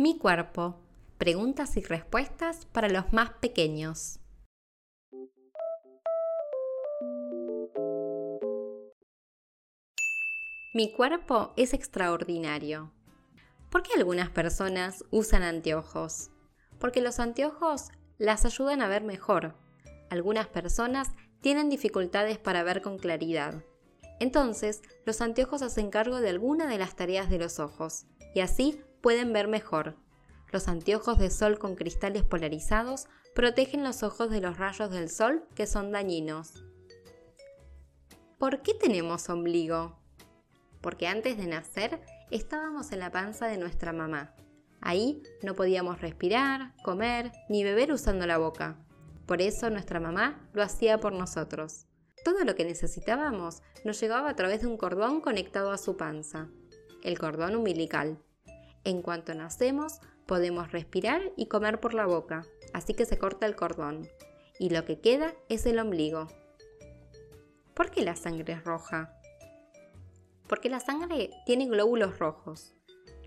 Mi cuerpo. Preguntas y respuestas para los más pequeños. Mi cuerpo es extraordinario. ¿Por qué algunas personas usan anteojos? Porque los anteojos las ayudan a ver mejor. Algunas personas tienen dificultades para ver con claridad. Entonces, los anteojos hacen cargo de alguna de las tareas de los ojos y así pueden ver mejor. Los anteojos de sol con cristales polarizados protegen los ojos de los rayos del sol que son dañinos. ¿Por qué tenemos ombligo? Porque antes de nacer estábamos en la panza de nuestra mamá. Ahí no podíamos respirar, comer ni beber usando la boca. Por eso nuestra mamá lo hacía por nosotros. Todo lo que necesitábamos nos llegaba a través de un cordón conectado a su panza, el cordón umbilical. En cuanto nacemos, podemos respirar y comer por la boca, así que se corta el cordón, y lo que queda es el ombligo. ¿Por qué la sangre es roja? Porque la sangre tiene glóbulos rojos.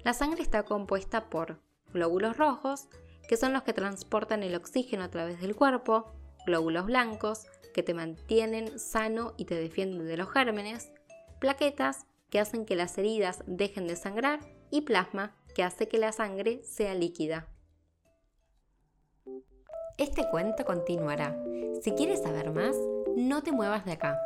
La sangre está compuesta por glóbulos rojos, que son los que transportan el oxígeno a través del cuerpo, glóbulos blancos, que te mantienen sano y te defienden de los gérmenes, plaquetas, que hacen que las heridas dejen de sangrar, y plasma, que hace que la sangre sea líquida. Este cuento continuará. Si quieres saber más, no te muevas de acá.